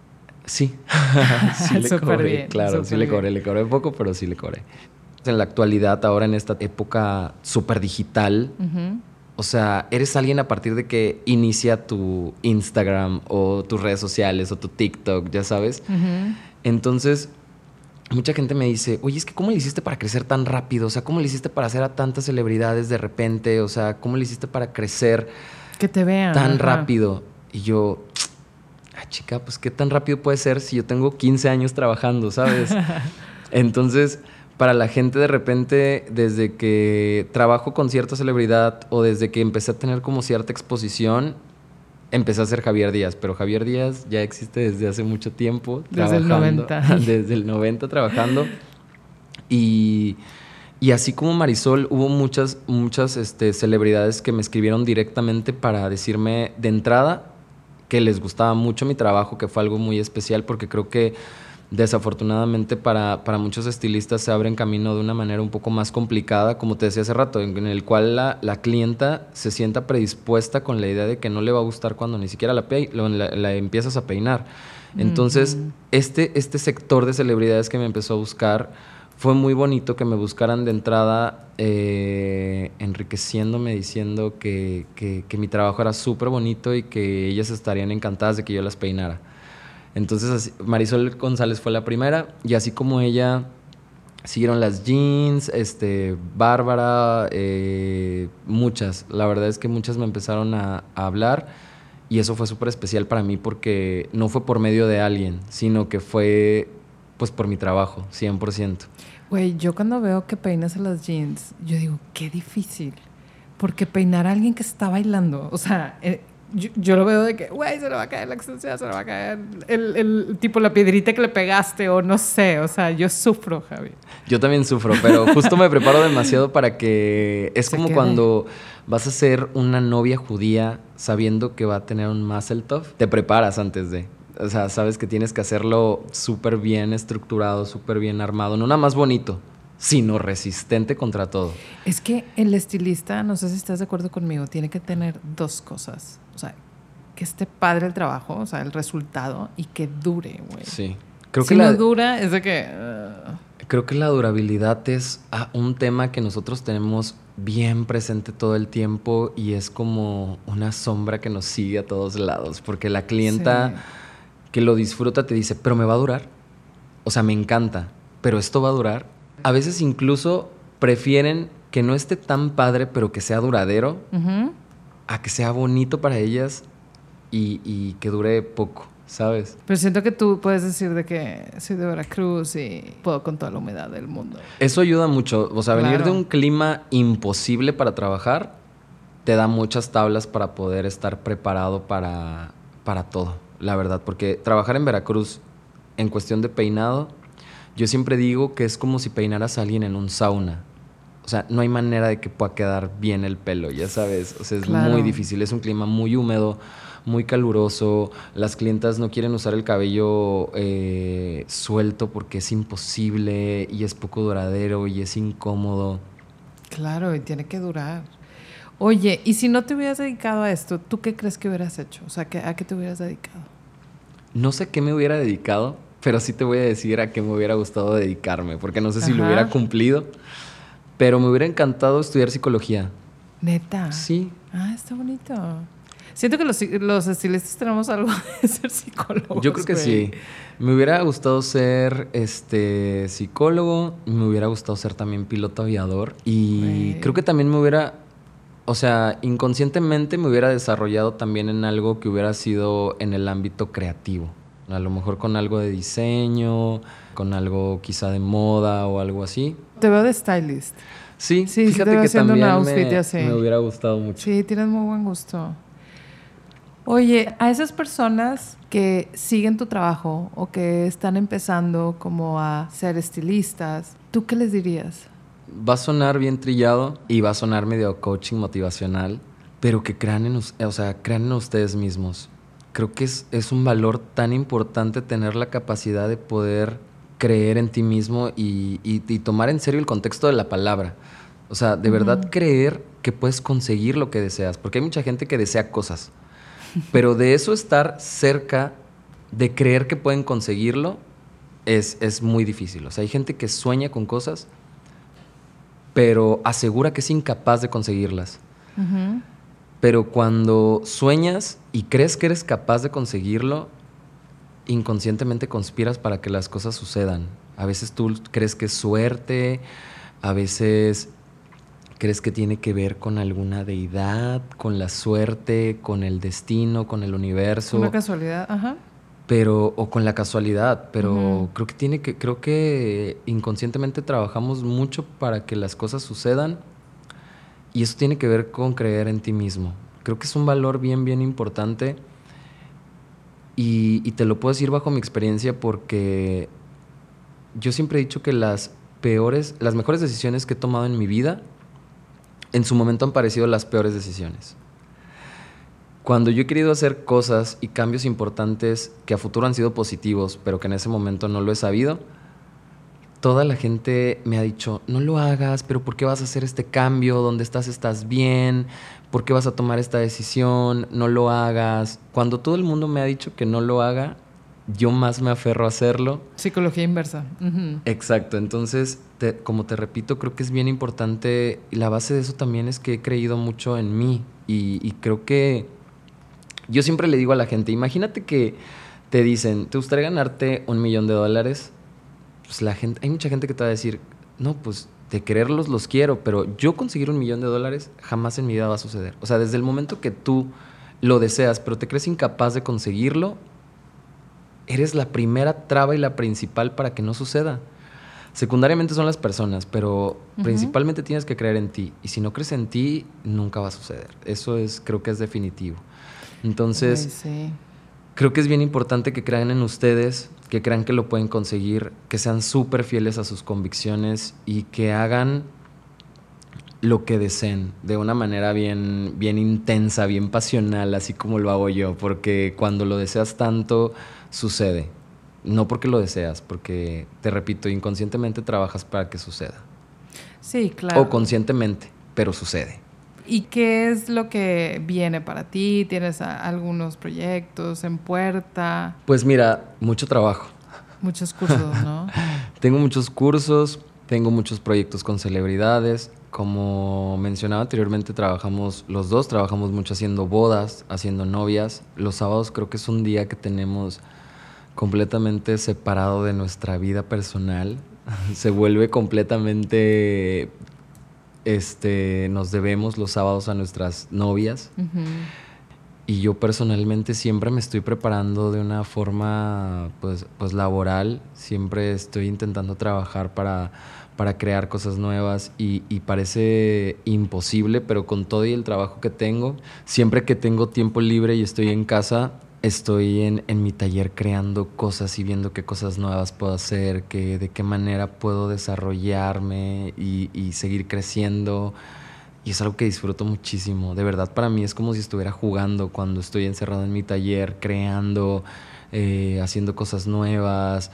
Sí. [LAUGHS] sí le cobré, claro, sí le cobré. Le cobré poco, pero sí le cobré. En la actualidad, ahora en esta época súper digital, o sea, eres alguien a partir de que inicia tu Instagram o tus redes sociales o tu TikTok, ya sabes. Entonces, mucha gente me dice, oye, es que ¿cómo le hiciste para crecer tan rápido? O sea, ¿cómo le hiciste para hacer a tantas celebridades de repente? O sea, ¿cómo le hiciste para crecer que te vean, tan rápido? Y yo, ah, chica, pues qué tan rápido puede ser si yo tengo 15 años trabajando, ¿sabes? [LAUGHS] Entonces, para la gente de repente, desde que trabajo con cierta celebridad o desde que empecé a tener como cierta exposición, empecé a ser Javier Díaz, pero Javier Díaz ya existe desde hace mucho tiempo. Desde el 90. [LAUGHS] desde el 90 trabajando. Y, y, así como Marisol, hubo muchas, muchas este, celebridades que me escribieron directamente para decirme de entrada que les gustaba mucho mi trabajo, que fue algo muy especial, porque creo que desafortunadamente para, para, muchos estilistas se abren camino de una manera un poco más complicada, como te decía hace rato, en, el cual la, la, clienta se sienta predispuesta con la idea de que no le va a gustar cuando ni siquiera la, la, empiezas a peinar. Entonces, este, este sector de celebridades que me empezó a buscar, fue muy bonito que me buscaran de entrada eh, enriqueciéndome, diciendo que, que, que mi trabajo era súper bonito y que ellas estarían encantadas de que yo las peinara. Entonces Marisol González fue la primera y así como ella siguieron las jeans, este, Bárbara, eh, muchas. La verdad es que muchas me empezaron a, hablar y eso fue súper especial para mí porque no fue por medio de alguien, sino que fue pues por mi trabajo, 100%. Güey, yo cuando veo que peinas a las jeans, yo digo, qué difícil. Porque peinar a alguien que está bailando, o sea, eh, yo, lo veo de que, güey, se le va a caer la extensión, se le va a caer el, el, tipo la piedrita que le pegaste o no sé, o sea, yo sufro, Javi. Yo también sufro, pero [LAUGHS] justo me preparo demasiado para que es como cuando vas a ser una novia judía sabiendo que va a tener un muscle tough, te preparas antes de. O sea, sabes que tienes que hacerlo súper bien estructurado, súper bien armado, no nada más bonito, sino resistente contra todo. Es que el estilista, no sé si estás de acuerdo conmigo, tiene que tener dos cosas o sea, que esté padre el trabajo, o sea, el resultado y que dure, güey. Sí. Creo si que no dura, es de que... Uh, creo que la durabilidad es ah, un tema que nosotros tenemos bien presente todo el tiempo y es como una sombra que nos sigue a todos lados, porque la clienta que lo disfruta te dice, pero me va a durar. O sea, me encanta, pero esto va a durar. A veces incluso prefieren que no esté tan padre, pero que sea duradero, a que sea bonito para ellas y, que dure poco, ¿sabes? Pero siento que tú puedes decir de que soy de Veracruz y puedo con toda la humedad del mundo. Eso ayuda mucho. O sea, venir de un clima imposible para trabajar te da muchas tablas para poder estar preparado para, para todo, la verdad. Porque trabajar en Veracruz en cuestión de peinado, yo siempre digo que es como si peinaras a alguien en un sauna. O sea, no hay manera de que pueda quedar bien el pelo, ya sabes. O sea, es muy difícil. Es un clima muy húmedo, muy caluroso. Las clientas no quieren usar el cabello eh, suelto porque es imposible y es poco duradero y es incómodo. Claro, y tiene que durar. Oye, y si no te hubieras dedicado a esto, ¿tú qué crees que hubieras hecho? O sea, ¿a qué te hubieras dedicado? No sé qué me hubiera dedicado, pero sí te voy a decir a qué me hubiera gustado dedicarme, porque no sé si lo hubiera cumplido. Pero me hubiera encantado estudiar psicología. Neta. Sí. Ah, está bonito. Siento que los, los estilistas tenemos algo [LAUGHS] de ser psicólogos. Yo creo que sí. Me hubiera gustado ser este psicólogo, me hubiera gustado ser también piloto aviador y creo que también me hubiera o sea, inconscientemente me hubiera desarrollado también en algo que hubiera sido en el ámbito creativo. A lo mejor con algo de diseño, con algo quizá de moda o algo así. Te veo de stylist. Sí, Sí, sí te fíjate que un también outfit me, hubiera gustado mucho. Sí, tienes muy buen gusto. Oye, a esas personas que siguen tu trabajo o que están empezando como a ser estilistas, ¿tú qué les dirías? Va a sonar bien trillado y va a sonar medio coaching motivacional, pero que crean en, us- o sea, crean en ustedes mismos. Creo que es, es un valor tan importante tener la capacidad de poder creer en ti mismo y, y- y tomar en serio el contexto de la palabra. O sea, de verdad creer que puedes conseguir lo que deseas, porque hay mucha gente que desea cosas, [LAUGHS] pero de eso estar cerca de creer que pueden conseguirlo es, es muy difícil. O sea, hay gente que sueña con cosas, pero asegura que es incapaz de conseguirlas. Pero cuando sueñas y crees que eres capaz de conseguirlo, inconscientemente conspiras para que las cosas sucedan. A veces tú crees que es suerte, a veces crees que tiene que ver con alguna deidad, con la suerte, con el destino, con el universo Una casualidad, ajá. pero o con la casualidad, pero creo que tiene que creo que inconscientemente trabajamos mucho para que las cosas sucedan y eso tiene que ver con creer en ti mismo. Creo que es un valor bien bien importante y, te lo puedo decir bajo mi experiencia porque yo siempre he dicho que las peores, las mejores decisiones que he tomado en mi vida en su momento han parecido las peores decisiones. Cuando yo he querido hacer cosas y cambios importantes que a futuro han sido positivos, pero que en ese momento no lo he sabido, toda la gente me ha dicho, no lo hagas, pero ¿por qué vas a hacer este cambio? ¿Dónde estás estás bien? ¿Por qué vas a tomar esta decisión? No lo hagas. Cuando todo el mundo me ha dicho que no lo haga, yo más me aferro a hacerlo. Psicología inversa. Exacto, entonces, te- como te repito, creo que es bien importante y la base de eso también es que he creído mucho en mí y, y creo que yo siempre le digo a la gente, imagínate que te dicen, ¿te gustaría ganarte un millón de dólares? Pues la gente, hay mucha gente que te va a decir, no, pues de quererlos los quiero, pero yo conseguir un millón de dólares jamás en mi vida va a suceder. O sea, desde el momento que tú lo deseas, pero te crees incapaz de conseguirlo, eres la primera traba y la principal para que no suceda. Secundariamente son las personas, pero principalmente tienes que creer en ti. Y si no crees en ti, nunca va a suceder. Eso es, creo que es definitivo. Entonces, Ay, sí. Creo que es bien importante que crean en ustedes, que crean que lo pueden conseguir, que sean súper fieles a sus convicciones y que hagan lo que deseen de una manera bien, bien intensa, bien pasional, así como lo hago yo, porque cuando lo deseas tanto, sucede. No porque lo deseas, porque, te repito, inconscientemente trabajas para que suceda. Sí, claro. O conscientemente, pero sucede. ¿Y qué es lo que viene para ti? ¿Tienes algunos proyectos en puerta? Pues mira, mucho trabajo. Muchos cursos, ¿no? [LAUGHS] Tengo muchos cursos, tengo muchos proyectos con celebridades. Como mencionaba anteriormente, trabajamos los dos, trabajamos mucho haciendo bodas, haciendo novias. Los sábados creo que es un día que tenemos completamente separado de nuestra vida personal. [LAUGHS] Se vuelve completamente, este, nos debemos los sábados a nuestras novias. Y yo personalmente siempre me estoy preparando de una forma pues, pues laboral, siempre estoy intentando trabajar para, para crear cosas nuevas y, y parece imposible, pero con todo y el trabajo que tengo, siempre que tengo tiempo libre y estoy en casa, estoy en, en mi taller creando cosas y viendo qué cosas nuevas puedo hacer, que, de qué manera puedo desarrollarme y, y seguir creciendo. Y es algo que disfruto muchísimo. De verdad, para mí es como si estuviera jugando cuando estoy encerrado en mi taller, creando, eh, haciendo cosas nuevas.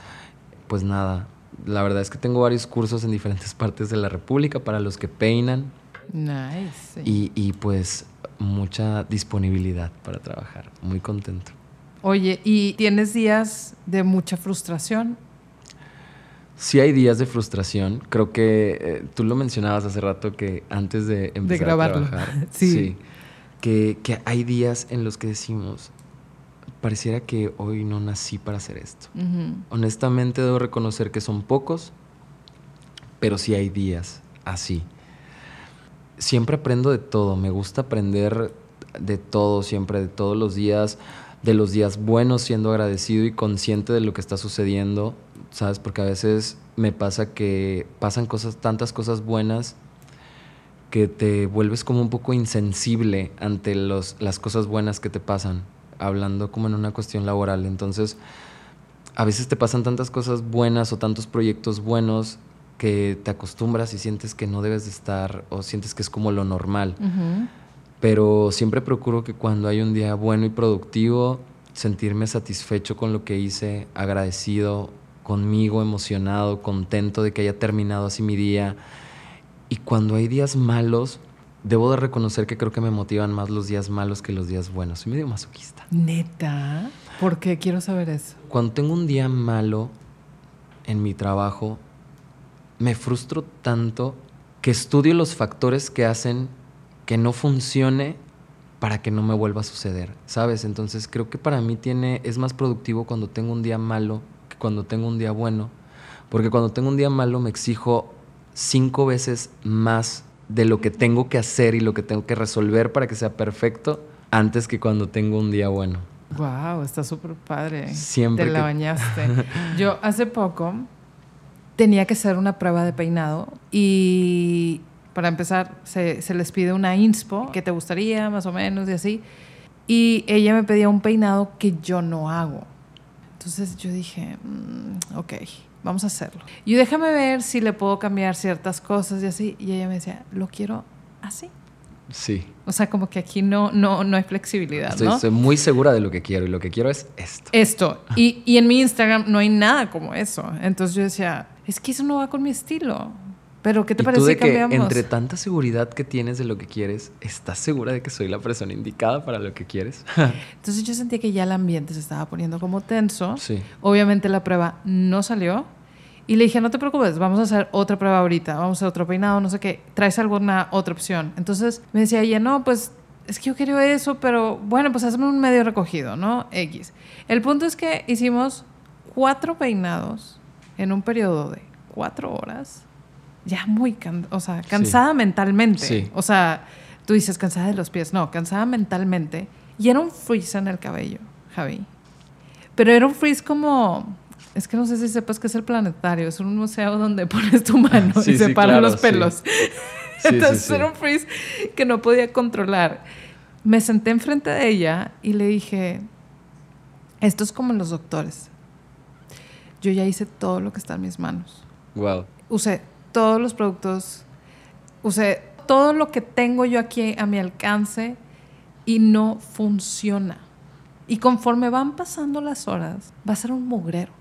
Pues nada, la verdad es que tengo varios cursos en diferentes [LAUGHS] partes de la República para los que peinan Nice. y, y pues mucha disponibilidad para trabajar. Muy contento. Oye, ¿y tienes días de mucha frustración? Sí hay días de frustración. Creo que eh, tú lo mencionabas hace rato que antes de empezar grabarlo. a trabajar, [LAUGHS] Sí. que, que hay días en los que decimos, pareciera que hoy no nací para hacer esto. Honestamente debo reconocer que son pocos, pero sí hay días así. Siempre aprendo de todo, me gusta aprender de todo, siempre, de todos los días. De los días buenos siendo agradecido y consciente de lo que está sucediendo, ¿sabes? Porque a veces me pasa que pasan cosas, tantas cosas buenas que te vuelves como un poco insensible ante los, las cosas buenas que te pasan, hablando como en una cuestión laboral. Entonces, a veces te pasan tantas cosas buenas o tantos proyectos buenos que te acostumbras y sientes que no debes de estar o sientes que es como lo normal. Pero siempre procuro que cuando hay un día bueno y productivo, sentirme satisfecho con lo que hice, agradecido conmigo, emocionado, contento de que haya terminado así mi día. Y cuando hay días malos, debo de reconocer que creo que me motivan más los días malos que los días buenos. Soy medio masoquista. Neta. ¿Por qué quiero saber eso? Cuando tengo un día malo en mi trabajo, me frustro tanto que estudio los factores que hacen que no funcione para que no me vuelva a suceder, ¿sabes? Entonces creo que para mí tiene, es más productivo cuando tengo un día malo que cuando tengo un día bueno, porque cuando tengo un día malo me exijo cinco veces más de lo que tengo que hacer y lo que tengo que resolver para que sea perfecto antes que cuando tengo un día bueno. Wow, está súper padre. Siempre. Te la bañaste. [LAUGHS] Yo hace poco tenía que hacer una prueba de peinado y para empezar se, se, les pide una inspo que te gustaría más o menos y así. Y ella me pedía un peinado que yo no hago. Entonces yo dije, mm, ok, vamos a hacerlo. Y déjame ver si le puedo cambiar ciertas cosas y así. Y ella me decía, lo quiero así. Sí. O sea, como que aquí no, no, no hay flexibilidad, estoy, ¿no? Estoy muy segura de lo que quiero y lo que quiero es esto. Esto. Y, y en mi Instagram no hay nada como eso. Entonces yo decía, es que eso no va con mi estilo. Pero ¿qué te ¿Y parece tú de si cambiamos? que entre tanta seguridad que tienes de lo que quieres, ¿estás segura de que soy la persona indicada para lo que quieres? [LAUGHS] Entonces yo sentía que ya el ambiente se estaba poniendo como tenso. Sí. Obviamente la prueba no salió. Y le dije, no te preocupes, vamos a hacer otra prueba ahorita, vamos a hacer otro peinado, no sé qué, traes alguna otra opción. Entonces me decía ella, no, pues es que yo quiero eso, pero bueno, pues hazme un medio recogido, ¿no? X. El punto es que hicimos cuatro peinados en un periodo de cuatro horas, ya muy, can o sea, cansada Sí. mentalmente. Sí. O sea, tú dices cansada de los pies, no, cansada mentalmente. Y era un freeze en el cabello, Javi. Pero era un freeze como... Es que no sé si sepas que es el planetario. Es un museo donde [LAUGHS] pones tu mano Sí, y separan claro, los pelos. [LAUGHS] Entonces era un freeze que no podía controlar. Me senté enfrente de ella y le dije, esto es como los doctores. Yo ya hice todo lo que está en mis manos. Wow. Usé todos los productos, usé todo lo que tengo yo aquí a mi alcance y no funciona. Y conforme van pasando las horas, va a ser un mugrero.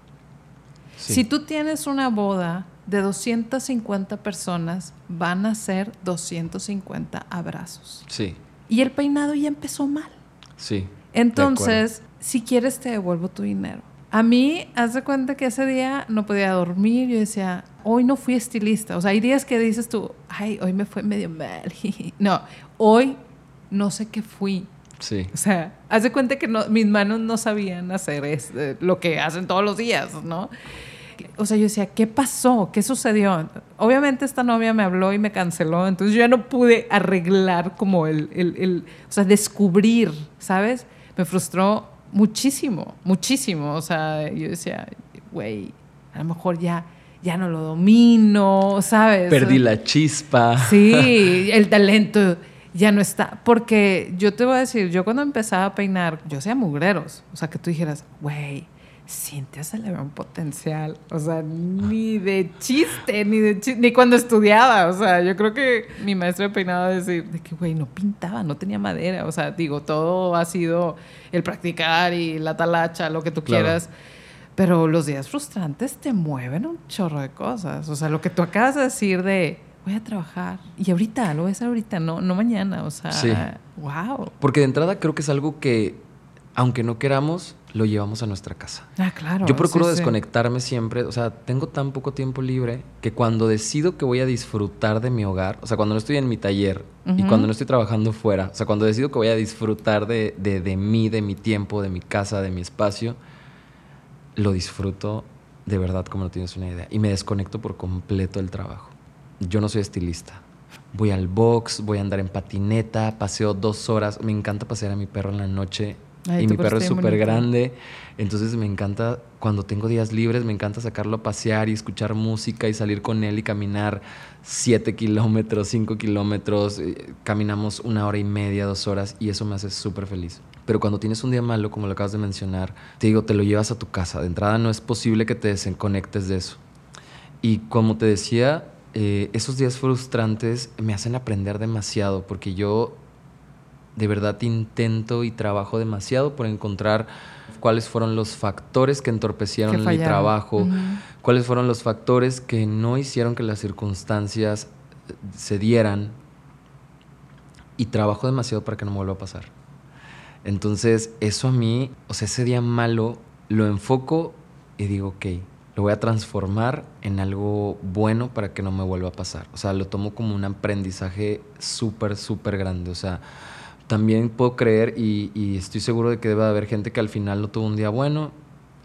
Sí. Si tú tienes una boda de 250 personas, van a ser 250 abrazos. Sí, Y el peinado ya empezó mal. sí. Entonces, si quieres, te devuelvo tu dinero. A mí, haz de cuenta que ese día no podía dormir. Yo decía, hoy no fui estilista. O sea, hay días que dices tú, ay, hoy me fue medio mal. [LAUGHS] no, hoy no sé qué fui. Sí. O sea, haz de cuenta que no, mis manos no sabían hacer es, eh, lo que hacen todos los días, ¿no? O sea, yo decía, ¿qué pasó? ¿Qué sucedió? Obviamente esta novia me habló y me canceló, entonces yo ya no pude arreglar como el, el, el o sea, descubrir, ¿sabes? Me frustró muchísimo, muchísimo. O sea, yo decía, güey, a lo mejor ya, ya no lo domino, ¿sabes? Perdí la chispa. Sí, [LAUGHS] el talento ya no está. Porque yo te voy a decir, yo cuando empezaba a peinar, yo hacía mugreros. O sea, que tú dijeras, güey, Cintia se le ve un potencial. O sea, ni de chiste, ni de chiste, ni cuando estudiaba. O sea, yo creo que mi maestro de peinado va a decir, de que, güey, no pintaba, no tenía madera. O sea, digo, todo ha sido el practicar y la talacha, lo que tú Claro. quieras. Pero los días frustrantes te mueven un chorro de cosas. O sea, lo que tú acabas de decir de voy a trabajar y ahorita, lo voy a hacer ahorita, no, no mañana. O sea, Sí. wow. Porque de entrada creo que es algo que, aunque no queramos, lo llevamos a nuestra casa. Ah, claro. Yo procuro sí, sí. desconectarme siempre, o sea, tengo tan poco tiempo libre que cuando decido que voy a disfrutar de mi hogar, o sea, cuando no estoy en mi taller y cuando no estoy trabajando fuera, o sea, cuando decido que voy a disfrutar de, de, de mí, de mi tiempo, de mi casa, de mi espacio, lo disfruto de verdad como no tienes una idea y me desconecto por completo del trabajo. Yo no soy estilista. Voy al box, voy a andar en patineta, paseo dos horas. Me encanta pasear a mi perro en la noche. y mi perro es súper grande. Entonces me encanta, cuando tengo días libres, me encanta sacarlo a pasear y escuchar música y salir con él y caminar 7 kilómetros, 5 kilómetros. Eh, caminamos una hora y media, dos horas y eso me hace súper feliz. Pero cuando tienes un día malo, como lo acabas de mencionar, te digo, te lo llevas a tu casa. De entrada no es posible que te desconectes de eso. Y como te decía, eh, esos días frustrantes me hacen aprender demasiado porque yo de verdad intento y trabajo demasiado por encontrar cuáles fueron los factores que entorpecieron mi trabajo, cuáles fueron los factores que no hicieron que las circunstancias eh, se dieran y trabajo demasiado para que no me vuelva a pasar. Entonces, eso a mí, o sea, ese día malo lo enfoco y digo, ok, lo voy a transformar en algo bueno para que no me vuelva a pasar. O sea, lo tomo como un aprendizaje súper, súper grande. O sea, también puedo creer y, estoy seguro de que debe haber gente que al final no tuvo un día bueno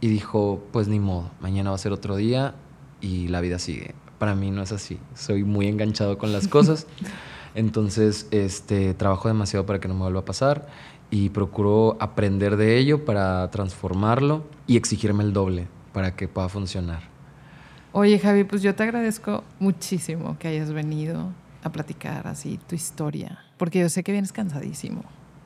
y dijo, pues ni modo, mañana va a ser otro día y la vida sigue. Para mí no es así. Soy muy enganchado con las cosas. [LAUGHS] Entonces, este, trabajo demasiado para que no me vuelva a pasar y procuro aprender de ello para transformarlo y exigirme el doble para que pueda funcionar. Oye, Javi, pues yo te agradezco muchísimo que hayas venido a platicar así tu historia, porque yo sé que vienes cansadísimo.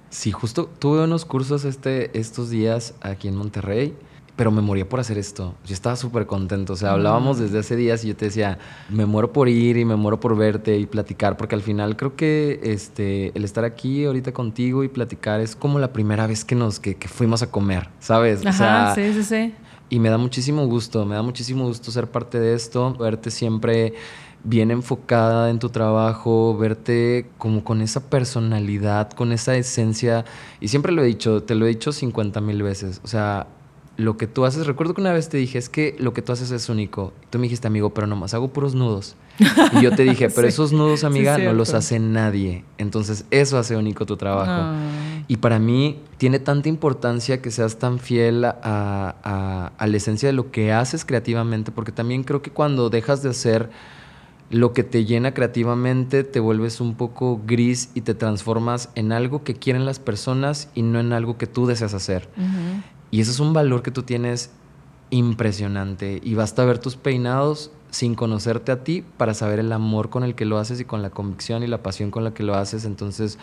Sí, justo tuve unos cursos este, estos días aquí en Monterrey, pero me moría por hacer esto. Yo estaba súper contento, o sea, hablábamos desde hace días y yo te decía, me muero por ir y me muero por verte y platicar, porque al final creo que este, el estar aquí ahorita contigo y platicar es como la primera vez que nos que, fuimos a comer, ¿sabes? Ajá, sí, sí, sí. Y me da muchísimo gusto, me da muchísimo gusto ser parte de esto, verte siempre bien enfocada en tu trabajo, verte como con esa personalidad, con esa esencia. Y siempre lo he dicho, te lo he dicho 50 mil veces. O sea, lo que tú haces, recuerdo que una vez te dije, es que lo que tú haces es único. Tú me dijiste, amigo, pero nomás hago puros nudos. Y yo te [LAUGHS] dije, pero esos nudos, amiga, no los hace nadie. Entonces, eso hace único tu trabajo. Y para mí tiene tanta importancia que seas tan fiel a, a, a la esencia de lo que haces creativamente, porque también creo que cuando dejas de hacer lo que te llena creativamente, te vuelves un poco gris y te transformas en algo que quieren las personas y no en algo que tú deseas hacer. Y eso es un valor que tú tienes impresionante. Y basta ver tus peinados sin conocerte a ti para saber el amor con el que lo haces y con la convicción y la pasión con la que lo haces. Entonces,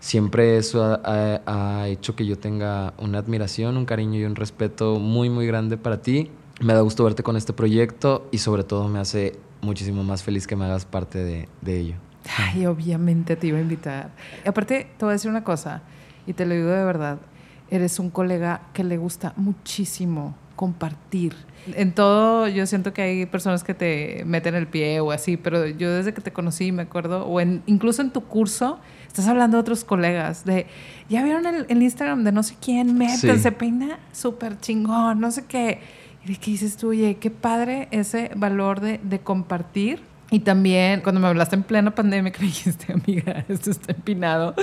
siempre eso ha, ha hecho que yo tenga una admiración, un cariño y un respeto muy, muy grande para ti. Me da gusto verte con este proyecto y sobre todo me hace muchísimo más feliz que me hagas parte de, de ello. Ay, obviamente te iba a invitar. aparte, te voy a decir una cosa, y te lo digo de verdad, eres un colega que le gusta muchísimo compartir. En todo, yo siento que hay personas que te meten el pie o así, pero yo desde que te conocí, me acuerdo, o en, incluso en tu curso, estás hablando de otros colegas, de, ya vieron el, el Instagram de no sé quién, métanse, se peina súper chingón, no sé qué ¿Y qué dices tú? Oye, qué padre ese valor de, de compartir. Y también cuando me hablaste en plena pandemia que me [LAUGHS] dijiste, amiga, esto está empinado,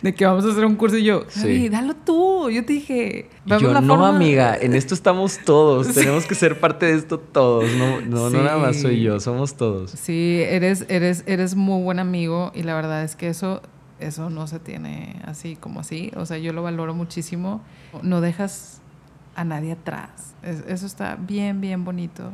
de que vamos a hacer un curso y yo, sí, dalo tú. Yo te dije, vamos yo, no, amiga, en esto estamos todos, [LAUGHS] tenemos que ser parte de esto todos, no, no, no nada más soy yo, somos todos. Sí, eres, eres, eres muy buen amigo y la verdad es que eso, eso no se tiene así como así, o sea, yo lo valoro muchísimo. No dejas a nadie atrás. eso está bien, bien bonito.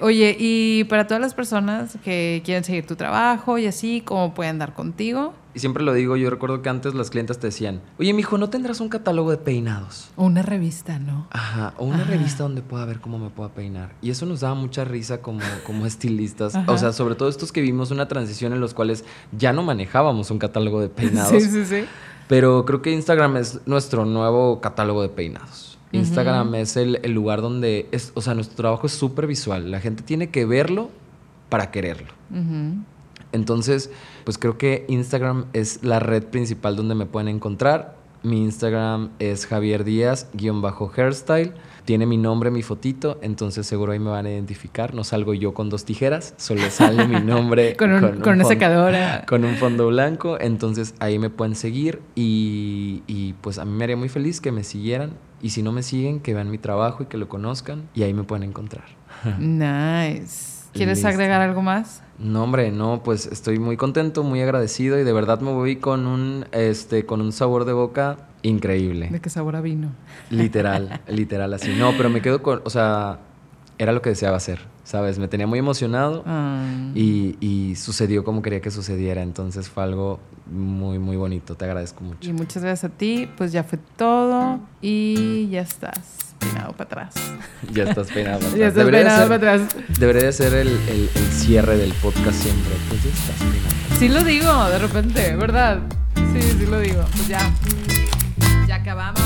Oye, y para todas las personas que quieren seguir tu trabajo y así, ¿cómo pueden dar contigo? Y siempre lo digo, yo recuerdo que antes las clientes te decían, oye, mijo, ¿no tendrás un catálogo de peinados? O una revista, ¿no? Ajá, o una revista donde pueda ver cómo me puedo peinar. Y eso nos daba mucha risa como, como [LAUGHS] estilistas. O sea, sobre todo estos que vimos una transición en los cuales ya no manejábamos un catálogo de [LAUGHS] peinados. sí, sí, sí. Pero creo que Instagram es nuestro nuevo catálogo de peinados. Instagram es el, lugar donde, es, o sea, nuestro trabajo es súper visual. La gente tiene que verlo para quererlo. Entonces, pues creo que Instagram es la red principal donde me pueden encontrar. Mi Instagram es Javier Díaz, guion bajo hairstyle. Tiene mi nombre, mi fotito, entonces seguro ahí me van a identificar. No salgo yo con dos tijeras, solo sale mi nombre. [LAUGHS] con, una secadora. [LAUGHS] Con un fondo blanco, entonces ahí me pueden seguir y, y pues a mí me haría muy feliz que me siguieran y si no me siguen, que vean mi trabajo y que lo conozcan y ahí me pueden encontrar. [LAUGHS] nice. ¿Quieres agregar algo más? No, hombre, no, pues estoy muy contento, muy agradecido y de verdad me voy con un, este, con un sabor de boca increíble. ¿De qué sabor a vino? Literal, [LAUGHS] literal así. No, pero me quedo con, o sea, era lo que deseaba hacer, ¿sabes? Me tenía muy emocionado Ah. y, y sucedió como quería que sucediera. Entonces fue algo muy, muy bonito. Te agradezco mucho. Y muchas gracias a ti. Pues ya fue todo y ya estás peinado para atrás. [LAUGHS] Ya estás peinado. para [LAUGHS] Ya atrás. estás Debería de peinado ser- para atrás. Debería de ser el, el- el cierre del podcast siempre. Pues ya estás peinado. Sí lo digo de repente, ¿verdad? Sí, sí lo digo. Pues ya. Ya acabamos.